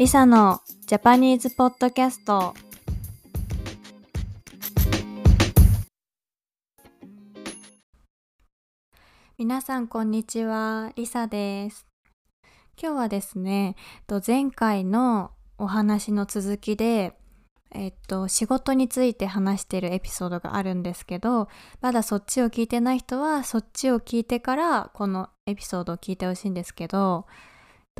リサのジャパニーズポッドキャスト。皆さんこんにちは。リサです。今日はですね前回のお話の続きでえっと、仕事について話してるエピソードがあるんですけど、まだそっちを聞いてない人は、そっちを聞いてから、このエピソードを聞いてほしいんですけど、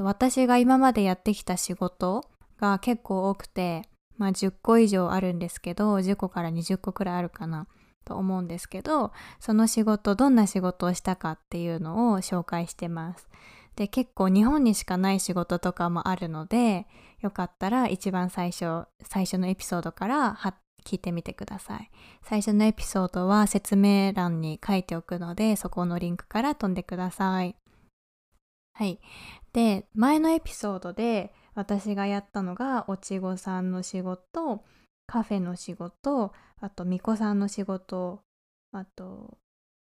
私が今までやってきた仕事が結構多くて、まあ10個以上あるんですけど、10個から20個くらいあるかなと思うんですけど、その仕事、どんな仕事をしたかっていうのを紹介してます。で、結構日本にしかない仕事とかもあるので、よかったら一番最初、最初のエピソードから聞いてみてください。最初のエピソードは説明欄に書いておくので、そこのリンクから飛んでください。はい。で、前のエピソードで私がやったのが、おちごさんの仕事、カフェの仕事、あと、みこさんの仕事、あと、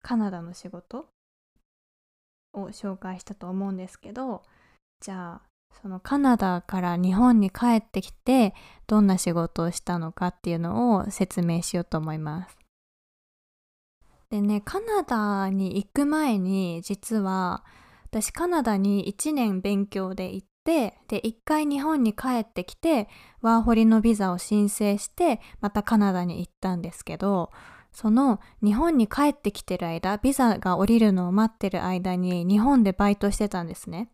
カナダの仕事を紹介したと思うんですけど、じゃあ、そのカナダから日本に帰ってきてどんな仕事をしたのかっていうのを説明しようと思います。でねカナダに行く前に実は私カナダに1年勉強で行ってで1回日本に帰ってきてワーホリのビザを申請してまたカナダに行ったんですけどその日本に帰ってきてる間ビザが降りるのを待ってる間に日本でバイトしてたんですね。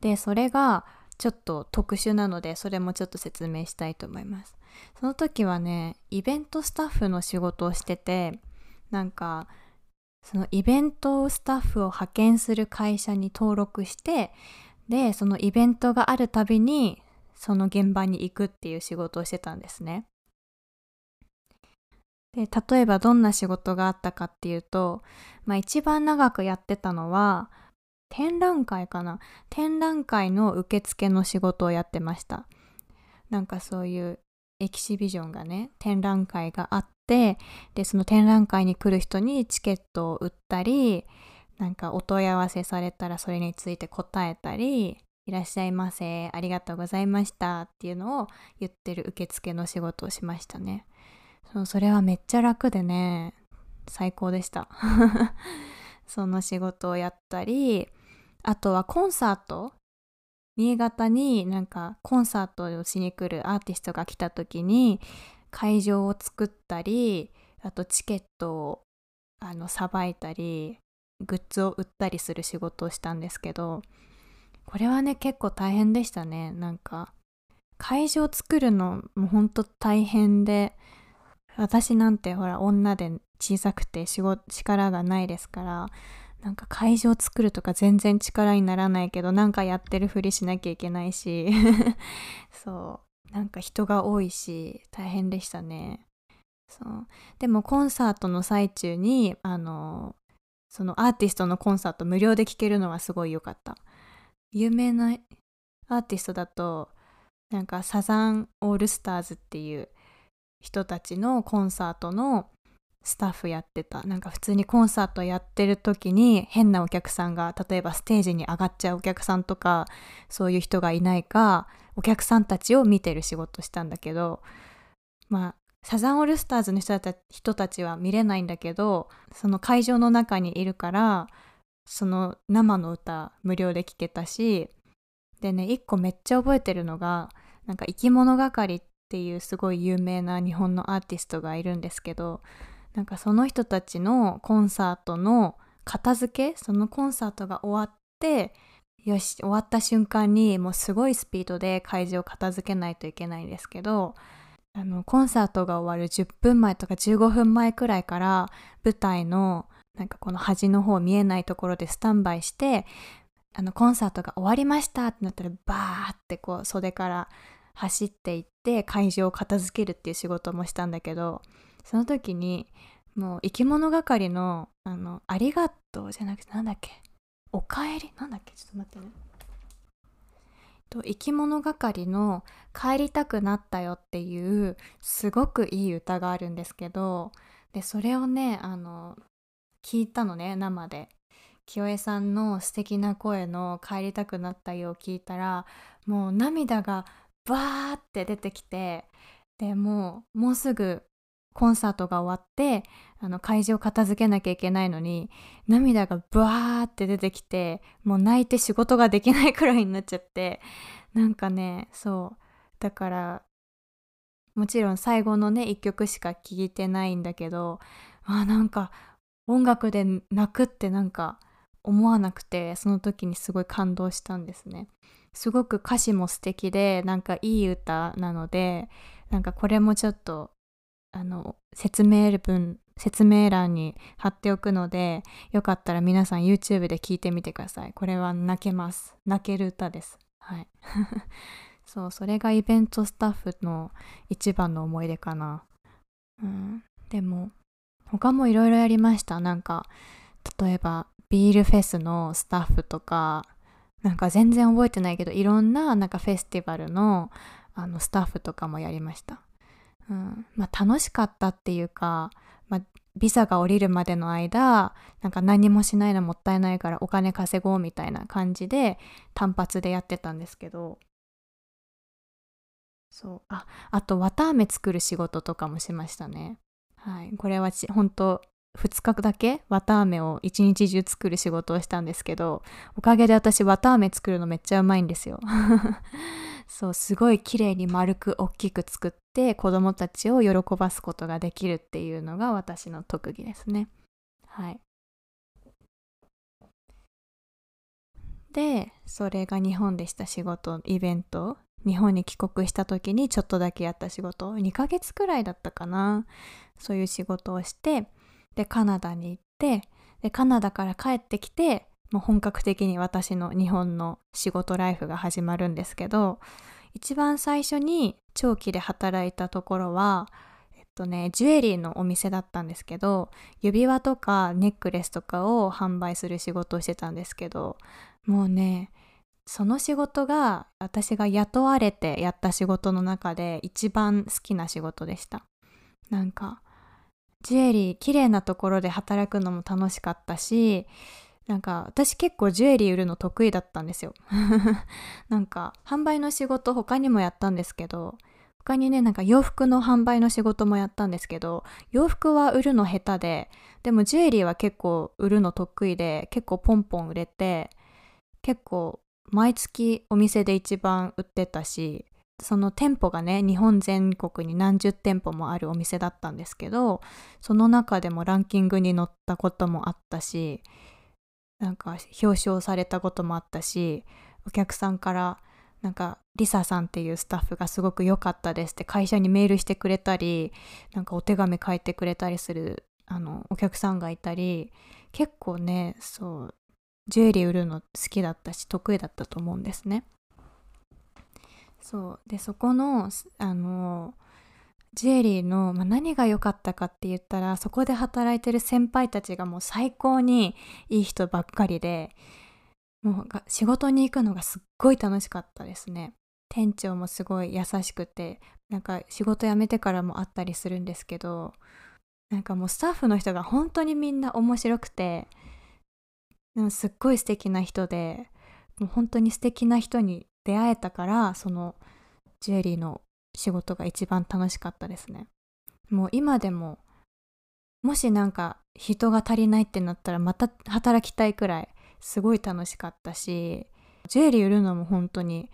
でそれがちょっと特殊なのでそれもちょっと説明したいと思いますその時はねイベントスタッフの仕事をしててなんかそのイベントスタッフを派遣する会社に登録してでそのイベントがあるたびにその現場に行くっていう仕事をしてたんですね。で例えばどんな仕事があったかっていうと、まあ、一番長くやってたのは展覧会かな？展覧会の受付の仕事をやってました。なんかそういうエキシビジョンがね展覧会があってでその展覧会に来る人にチケットを売ったりなんかお問い合わせされたらそれについて答えたりいらっしゃいませありがとうございましたっていうのを言ってる受付の仕事をしましたね。そうそれはめっちゃ楽でね最高でした。その仕事をやったりあとはコンサート。新潟になんかコンサートをしに来るアーティストが来た時に会場を作ったりあとチケットをあのさばいたりグッズを売ったりする仕事をしたんですけどこれはね結構大変でしたね。なんか会場作るのもほんと大変で私なんてほら女で小さくて仕事力がないですからなんか会場作るとか全然力にならないけどなんかやってるふりしなきゃいけないし そう。なんか人が多いし大変でしたね。そう。でもコンサートの最中にあのそのアーティストのコンサート無料で聴けるのはすごい良かった。有名なアーティストだとなんかサザンオールスターズっていう人たちのコンサートのスタッフやってた。なんか普通にコンサートやってる時に変なお客さんが例えばステージに上がっちゃうお客さんとかそういう人がいないかお客さんたちを見てる仕事したんだけどまあサザンオールスターズの人た人たちは見れないんだけどその会場の中にいるからその生の歌無料で聴けたしでね一個めっちゃ覚えてるのがなんか生き物係っていうすごい有名な日本のアーティストがいるんですけどなんかその人たちのコンサートの片付けそのコンサートが終わってよし終わった瞬間にもうすごいスピードで会場を片付けないといけないんですけどあのコンサートが終わる10分前とか15分前くらいから舞台のなんかこの端の方見えないところでスタンバイしてあのコンサートが終わりましたってなったらバーってこう袖から走っていって会場を片付けるっていう仕事もしたんだけどその時にもう生き物係のあのありがとうじゃなくてなんだっけ？おかえりなんだっけちょっと待ってね。と生き物係の「帰りたくなったよ」っていうすごくいい歌があるんですけどでそれをねあの聞いたのね生で。清江さんの素敵な声の「帰りたくなったよ」を聞いたらもう涙がバーって出てきてでもうもうすぐコンサートが終わってあの会場片付けなきゃいけないのに涙がバーって出てきてもう泣いて仕事ができないくらいになっちゃってなんかねそう。だからもちろん最後のね一曲しか聴いてないんだけどあなんか音楽で泣くってなんか思わなくてその時にすごい感動したんですね。すごく歌詞も素敵でなんかいい歌なのでなんかこれもちょっとあの説明文説明欄に貼っておくのでよかったら皆さん YouTube で聞いてみてください。これは泣けます。泣ける歌です。はい。そうそれがイベントスタッフの一番の思い出かな。うん。でも他もいろいろやりました。なんか例えばビールフェスのスタッフとかなんか全然覚えてないけどいろんななんかフェスティバルのあのスタッフとかもやりました、まあ、楽しかったっていうか、まあ、ビザが降りるまでの間なんか何もしないのもったいないからお金稼ごうみたいな感じで単発でやってたんですけど。そう。ああと綿あめ作る仕事とかもしましたね。はい。これは本当2日だけ綿あめを一日中作る仕事をしたんですけどおかげで私綿あめ作るのめっちゃうまいんですよ。そうすごい綺麗に丸く大きく作って子供たちを喜ばすことができるっていうのが私の特技ですね。はい。でそれが日本でした仕事イベント。日本に帰国した時にちょっとだけやった仕事。2ヶ月くらいだったかな。そういう仕事をしてでカナダに行ってでカナダから帰ってきてもう本格的に私の日本の仕事ライフが始まるんですけど一番最初に長期で働いたところはえっとねジュエリーのお店だったんですけど指輪とかネックレスとかを販売する仕事をしてたんですけどもうねその仕事が私が雇われてやった仕事の中で一番好きな仕事でした。なんかジュエリー綺麗なところで働くのも楽しかったしなんか私結構ジュエリー売るの得意だったんですよ。なんか販売の仕事他にもやったんですけど他にねなんか洋服の販売の仕事もやったんですけど洋服は売るの下手ででもジュエリーは結構売るの得意で結構ポンポン売れて結構毎月お店で一番売ってたしその店舗がね日本全国に何十店舗もあるお店だったんですけどその中でもランキングに載ったこともあったしなんか表彰されたこともあったしお客さんからなんかリサさんっていうスタッフがすごく良かったですって会社にメールしてくれたりなんかお手紙書いてくれたりするあのお客さんがいたり結構ねそうジュエリー売るの好きだったし得意だったと思うんですね。そうでそこのあのジュエリーの、まあ、何が良かったかって言ったらそこで働いてる先輩たちがもう最高にいい人ばっかりでもう仕事に行くのがすっごい楽しかったですね。店長もすごい優しくてなんか仕事辞めてからもあったりするんですけどなんかもうスタッフの人が本当にみんな面白くてでもすっごい素敵な人でもう本当に素敵な人に出会えたからそのジュエリーの仕事が一番楽しかったですね。もう今でももしなんか人が足りないってなったらまた働きたいくらいすごい楽しかったしジュエリー売るのも本当に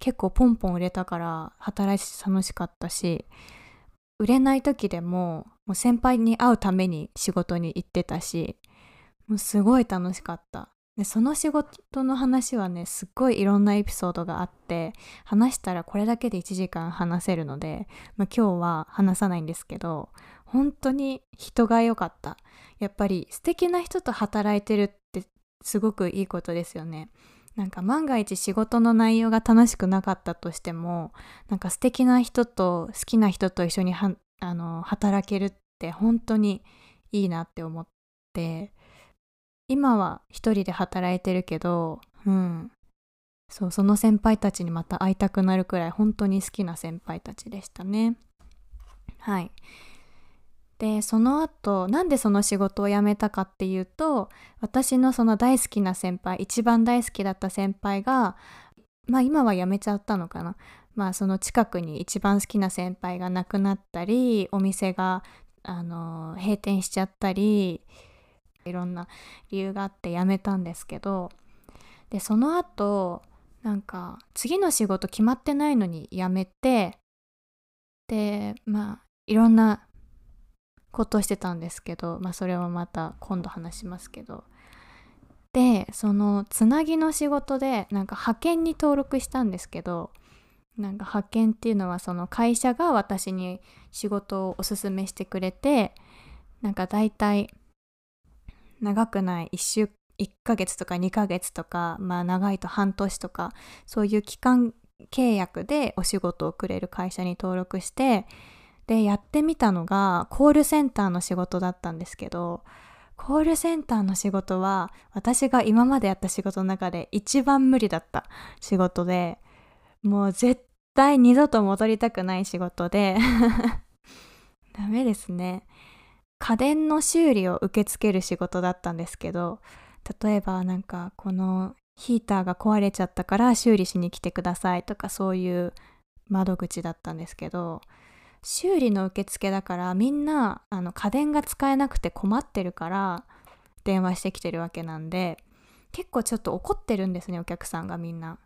結構ポンポン売れたから働いて楽しかったし売れない時でももう先輩に会うために仕事に行ってたしもうすごい楽しかった。でその仕事の話はねすっごいいろんなエピソードがあって話したらこれだけで1時間話せるので、まあ、今日は話さないんですけど本当に人が良かった。やっぱり素敵な人と働いてるってすごくいいことですよね。なんか万が一仕事の内容が楽しくなかったとしてもなんか素敵な人と好きな人と一緒にあの働けるって本当にいいなって思って。今は一人で働いてるけど、うん。そう、その先輩たちにまた会いたくなるくらい本当に好きな先輩たちでしたね。はい。でその後なんでその仕事を辞めたかっていうと私のその大好きな先輩一番大好きだった先輩がまあ今は辞めちゃったのかなまあその近くに一番好きな先輩が亡くなったりお店があの閉店しちゃったりいろんな理由があって辞めたんですけどでその後なんか次の仕事決まってないのに辞めてでまあいろんなことしてたんですけどまあそれはまた今度話しますけど。でそのつなぎの仕事でなんか派遣に登録したんですけどなんか派遣っていうのはその会社が私に仕事をおすすめしてくれてなんか大体長くない1週1ヶ月とか2ヶ月とかまあ長いと半年とかそういう期間契約でお仕事をくれる会社に登録してでやってみたのがコールセンターの仕事だったんですけどコールセンターの仕事は私が今までやった仕事の中で一番無理だった仕事でもう絶対二度と戻りたくない仕事で。ダメですね。家電の修理を受け付ける仕事だったんですけど例えばなんかこのヒーターが壊れちゃったから修理しに来てくださいとかそういう窓口だったんですけど修理の受付だからみんなあの家電が使えなくて困ってるから電話してきてるわけなんで結構ちょっと怒ってるんですねお客さんがみんな。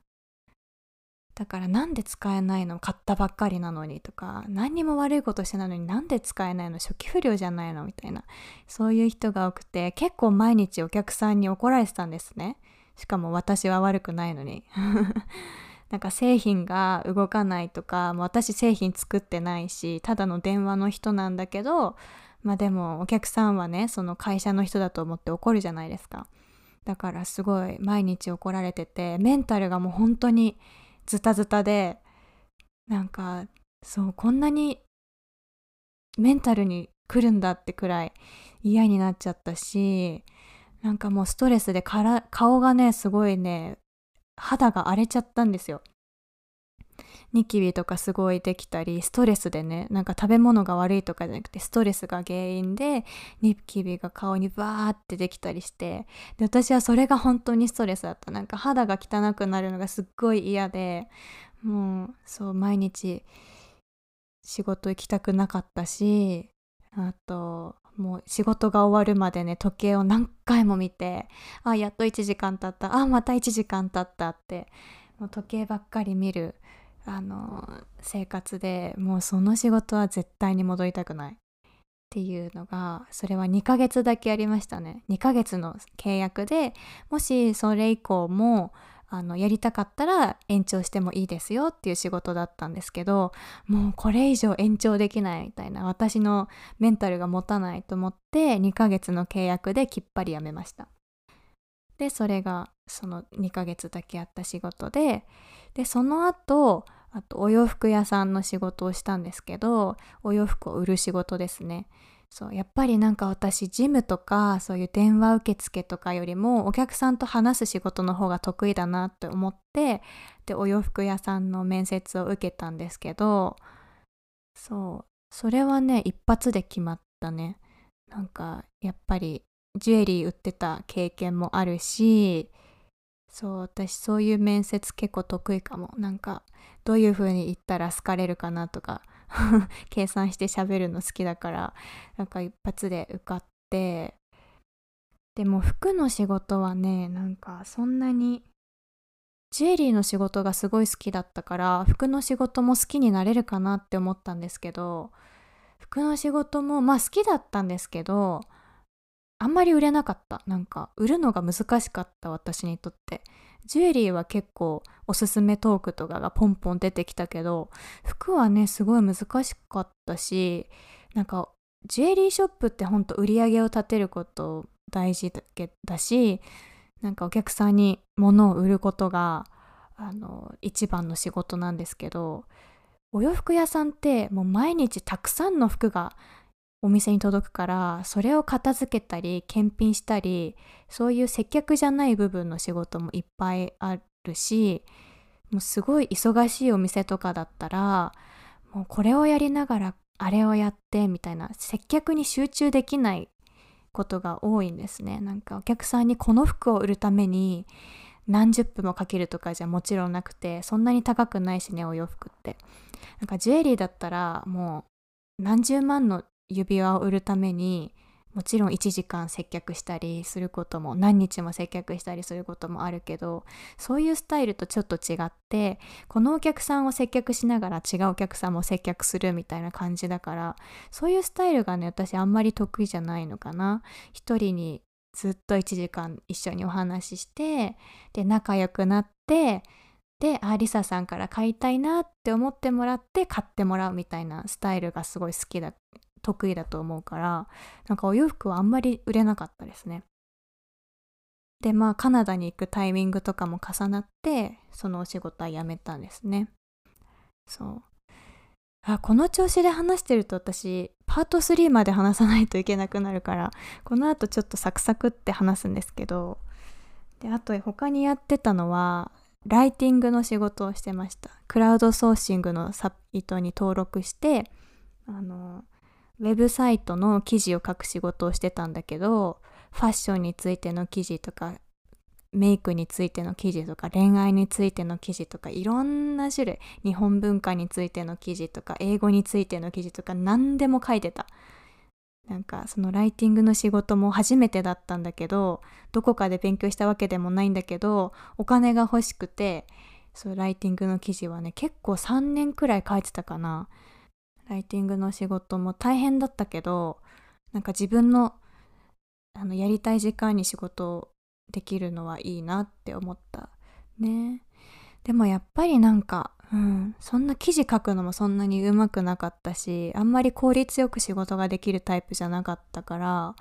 だからなんで使えないの買ったばっかりなのにとか何にも悪いことしてないのになんで使えないの？初期不良じゃないの？みたいな。そういう人が多くて結構毎日お客さんに怒られてたんですね。しかも私は悪くないのに。なんか製品が動かないとか私製品作ってないしただの電話の人なんだけどまあでもお客さんはねその会社の人だと思って怒るじゃないですか。だからすごい毎日怒られててメンタルがもう本当にズタズタでなんかそうこんなにメンタルに来るんだってくらい嫌になっちゃったしなんかもうストレスで顔がねすごいね肌が荒れちゃったんですよ。ニキビとかすごいできたりストレスでねなんか食べ物が悪いとかじゃなくてストレスが原因でニキビが顔にバーってできたりしてで私はそれが本当にストレスだった。なんか肌が汚くなるのがすっごい嫌でもうそう毎日仕事行きたくなかったしあともう仕事が終わるまでね時計を何回も見てあやっと1時間経った。あまた1時間経ったってもう時計ばっかり見る。あの生活でもうその仕事は絶対に戻りたくないっていうのがそれは2ヶ月だけありましたね。2ヶ月の契約でもしそれ以降もあのやりたかったら延長してもいいですよっていう仕事だったんですけどもうこれ以上延長できないみたいな私のメンタルが持たないと思って2ヶ月の契約できっぱりやめました。でそれがその2ヶ月だけやった仕事ででその後あとお洋服屋さんの仕事をしたんですけどお洋服を売る仕事ですね。そうやっぱりなんか私ジムとかそういう電話受付とかよりもお客さんと話す仕事の方が得意だなって思ってでお洋服屋さんの面接を受けたんですけどそうそれはね一発で決まったね。なんかやっぱりジュエリー売ってた経験もあるしそう私そういう面接結構得意かも。なんかどういう風に言ったら好かれるかなとか 計算して喋るの好きだからなんか一発で受かってでも服の仕事はねなんかそんなにジュエリーの仕事がすごい好きだったから服の仕事も好きになれるかなって思ったんですけど服の仕事もまあ好きだったんですけどあんまり売れなかった。なんか売るのが難しかった私にとって。ジュエリーは結構おすすめトークとかがポンポン出てきたけど服はねすごい難しかったしなんかジュエリーショップってほんと売り上げを立てること大事だけだしなんかお客さんに物を売ることがあの一番の仕事なんですけどお洋服屋さんってもう毎日たくさんの服がお店に届くからそれを片付けたり検品したりそういう接客じゃない部分の仕事もいっぱいあるしもうすごい忙しいお店とかだったらもうこれをやりながらあれをやってみたいな接客に集中できないことが多いんですね。なんかお客さんにこの服を売るために何十分もかけるとかじゃもちろんなくてそんなに高くないしねお洋服って。なんかジュエリーだったらもう何十万の指輪を売るためにもちろん1時間接客したりすることも何日も接客したりすることもあるけどそういうスタイルとちょっと違ってこのお客さんを接客しながら違うお客さんも接客するみたいな感じだからそういうスタイルがね私あんまり得意じゃないのかな。一人にずっと1時間一緒にお話ししてで仲良くなってであリサさんから買いたいなって思ってもらって買ってもらうみたいなスタイルがすごい好きだ。得意だと思うからなんかお洋服はあんまり売れなかったですね。でまあカナダに行くタイミングとかも重なってそのお仕事は辞めたんですね。そう。あこの調子で話してると私パート3まで話さないといけなくなるからこの後ちょっとサクサクって話すんですけどであと他にやってたのはライティングの仕事をしてました。クラウドソーシングのサイトに登録してあのウェブサイトの記事を書く仕事をしてたんだけどファッションについての記事とかメイクについての記事とか恋愛についての記事とかいろんな種類日本文化についての記事とか英語についての記事とか何でも書いてた。なんかそのライティングの仕事も初めてだったんだけどどこかで勉強したわけでもないんだけどお金が欲しくてそうライティングの記事はね結構3年くらい書いてたかな。ライティングの仕事も大変だったけどなんか自分のあのやりたい時間に仕事できるのはいいなって思った。ね。でもやっぱりなんか、うん、そんな記事書くのもそんなにうまくなかったしあんまり効率よく仕事ができるタイプじゃなかったから、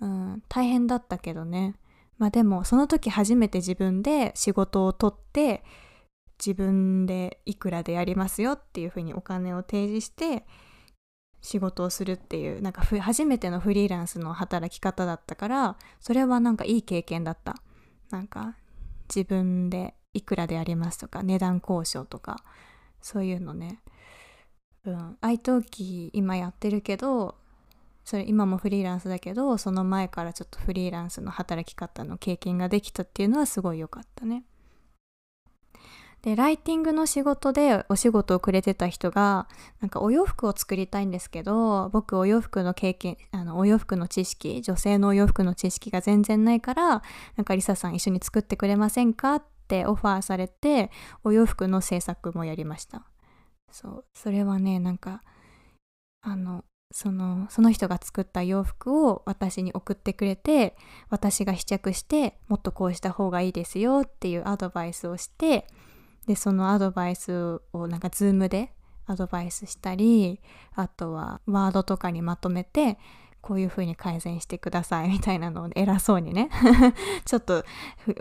うん、大変だったけどね。まあでもその時初めて自分で仕事を取って自分でいくらでやりますよっていうふうにお金を提示して仕事をするっていうなんか初めてのフリーランスの働き方だったからそれはなんかいい経験だった。なんか自分でいくらでやりますとか値段交渉とかそういうのね。うん。愛登記今やってるけどそれ今もフリーランスだけどその前からちょっとフリーランスの働き方の経験ができたっていうのはすごい良かったね。でライティングの仕事でお仕事をくれてた人がなんかお洋服を作りたいんですけど僕お洋服の経験あのお洋服の知識女性のお洋服の知識が全然ないからなんかリサさん一緒に作ってくれませんか？ってオファーされてお洋服の制作もやりました。そう。それはねなんかあのそのその人が作った洋服を私に送ってくれて私が試着してもっとこうした方がいいですよっていうアドバイスをしてでそのアドバイスをなんかズームでアドバイスしたりあとはワードとかにまとめてこういう風に改善してくださいみたいなのを偉そうにね ちょっと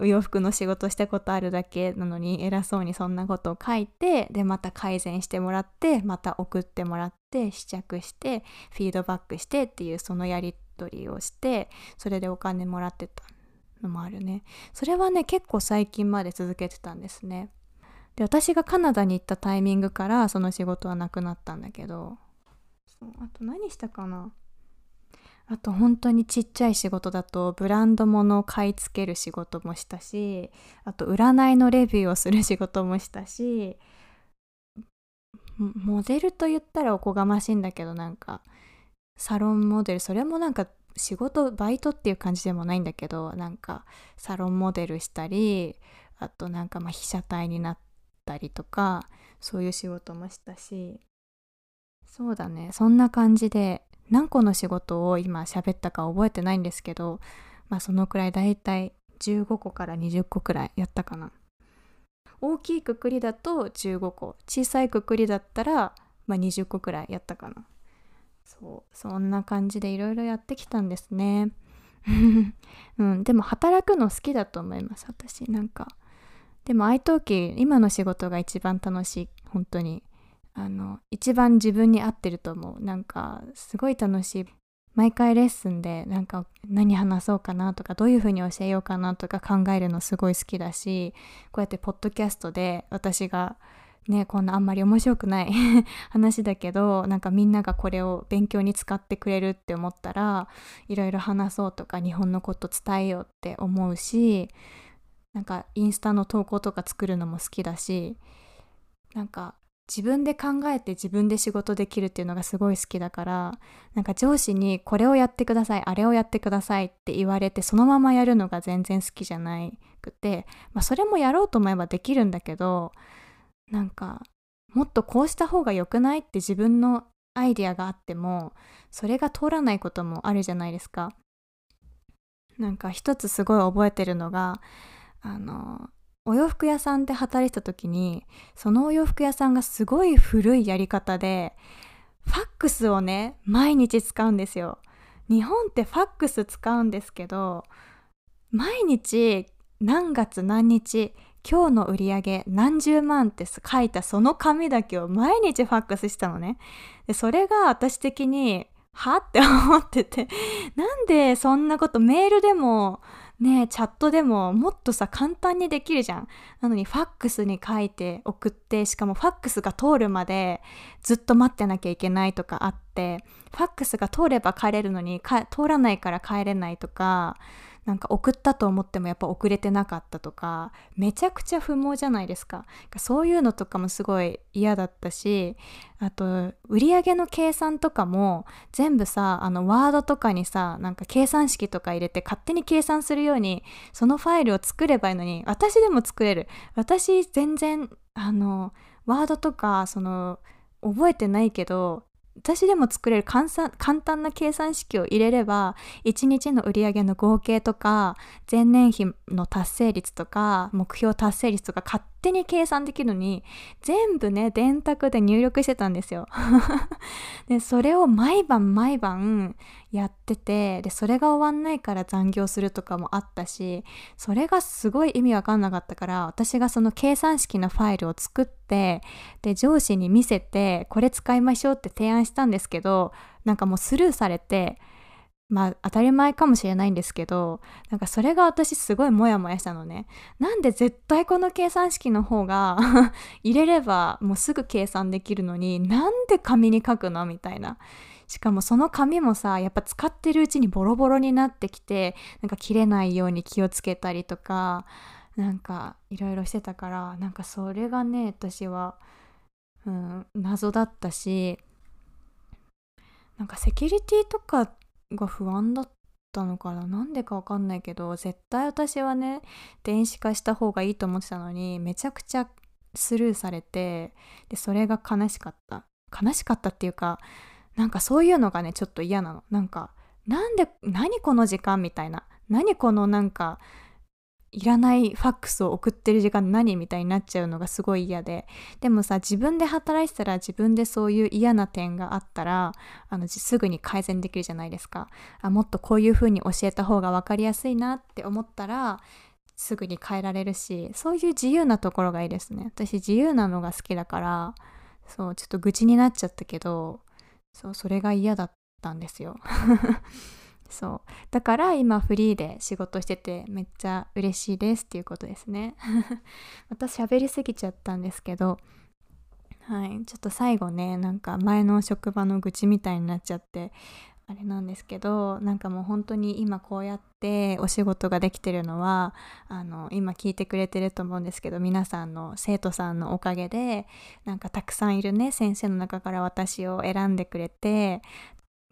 洋服の仕事したことあるだけなのに偉そうにそんなことを書いてでまた改善してもらってまた送ってもらって試着してフィードバックしてっていうそのやり取りをしてそれでお金もらってたのもあるね。それはね結構最近まで続けてたんですね。で私がカナダに行ったタイミングからその仕事はなくなったんだけど。そうあと何したかな。あと本当にちっちゃい仕事だとブランド物を買い付ける仕事もしたしあと占いのレビューをする仕事もしたしモデルと言ったらおこがましいんだけどなんかサロンモデルそれもなんか仕事バイトっていう感じでもないんだけどなんかサロンモデルしたりあとなんかまあ被写体になっったりとかそういう仕事もしたし。そうだね。そんな感じで何個の仕事を今喋ったか覚えてないんですけどまあそのくらいだいたい15個から20個くらいやったかな。大きいくくりだと15個小さいくくりだったら、まあ、20個くらいやったかな。そう。そんな感じでいろいろやってきたんですね。うん、でも働くの好きだと思います。私なんか。でも愛登記今の仕事が一番楽しい本当に。あの一番自分に合ってると思う。なんかすごい楽しい。毎回レッスンでなんか何話そうかなとかどういうふうに教えようかなとか考えるのすごい好きだしこうやってポッドキャストで私がねこんなあんまり面白くない 話だけどなんかみんながこれを勉強に使ってくれるって思ったらいろいろ話そうとか日本のこと伝えようって思うしなんかインスタの投稿とか作るのも好きだしなんか自分で考えて自分で仕事できるっていうのがすごい好きだからなんか上司にこれをやってくださいあれをやってくださいって言われてそのままやるのが全然好きじゃなくて、まあ、それもやろうと思えばできるんだけどなんかもっとこうした方が良くないって自分のアイディアがあってもそれが通らないこともあるじゃないですか。なんか一つすごい覚えてるのがあのお洋服屋さんで働いてた時にそのお洋服屋さんがすごい古いやり方でファックスをね毎日使うんですよ。日本ってファックス使うんですけど毎日何月何日今日の売り上げ何十万って書いたその紙だけを毎日ファックスしたのね。でそれが私的にはって思っててなんでそんなことメールでもねチャットでももっとさ簡単にできるじゃん。なのにファックスに書いて送ってしかもファックスが通るまでずっと待ってなきゃいけないとかあってファックスが通れば帰れるのに通らないから帰れないとかなんか送ったと思ってもやっぱ遅れてなかったとかめちゃくちゃ不毛じゃないですか。そういうのとかもすごい嫌だったしあと売上の計算とかも全部さあのワードとかにさなんか計算式とか入れて勝手に計算するようにそのファイルを作ればいいのに私でも作れる。私全然あのワードとかその覚えてないけど私でも作れる簡単な計算式を入れれば1日の売上の合計とか前年比の達成率とか目標達成率とか勝手に計算できるのに全部ね電卓で入力してたんですよ。でそれを毎晩毎晩やっててでそれが終わんないから残業するとかもあったしそれがすごい意味わかんなかったから私がその計算式のファイルを作ってで上司に見せてこれ使いましょうって提案したんですけどなんかもうスルーされてまあ当たり前かもしれないんですけどなんかそれが私すごいモヤモヤしたのね。なんで絶対この計算式の方が 入れればもうすぐ計算できるのになんで紙に書くのみたいな。しかもその紙もさやっぱ使ってるうちにボロボロになってきてなんか切れないように気をつけたりとかなんかいろいろしてたからなんかそれがね私は、うん、謎だったしなんかセキュリティとかってが不安だったのかな？なんでかわかんないけど絶対私はね電子化した方がいいと思ってたのにめちゃくちゃスルーされてでそれが悲しかった。悲しかったっていうかなんかそういうのがねちょっと嫌なの。なんかなんで何この時間みたいな。何このなんかいらないファックスを送ってる時間何みたいになっちゃうのがすごい嫌で。でもさ自分で働いてたら自分でそういう嫌な点があったらあのすぐに改善できるじゃないですか。あもっとこういう風に教えた方が分かりやすいなって思ったらすぐに変えられるしそういう自由なところがいいですね。私自由なのが好きだからそうちょっと愚痴になっちゃったけどそうそれが嫌だったんですよ。そう。だから今フリーで仕事しててめっちゃ嬉しいですっていうことですね。また喋りすぎちゃったんですけどはい。ちょっと最後ねなんか前の職場の愚痴みたいになっちゃってあれなんですけどなんかもう本当に今こうやってお仕事ができてるのはあの今聞いてくれてると思うんですけど皆さんの生徒さんのおかげでなんかたくさんいるね先生の中から私を選んでくれて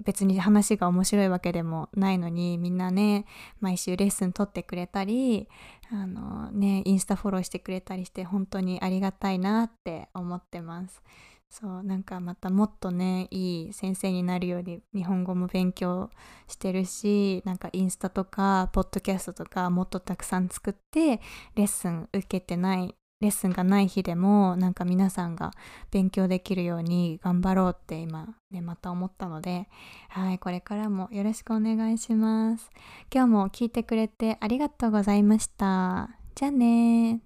別に話が面白いわけでもないのにみんなね毎週レッスン取ってくれたりあのねインスタフォローしてくれたりして本当にありがたいなって思ってます。そうなんかまたもっとねいい先生になるように日本語も勉強してるしなんかインスタとかポッドキャストとかもっとたくさん作ってレッスン受けてないレッスンがない日でもなんか皆さんが勉強できるように頑張ろうって今ねまた思ったのではいこれからもよろしくお願いします。今日も聞いてくれてありがとうございました。じゃあね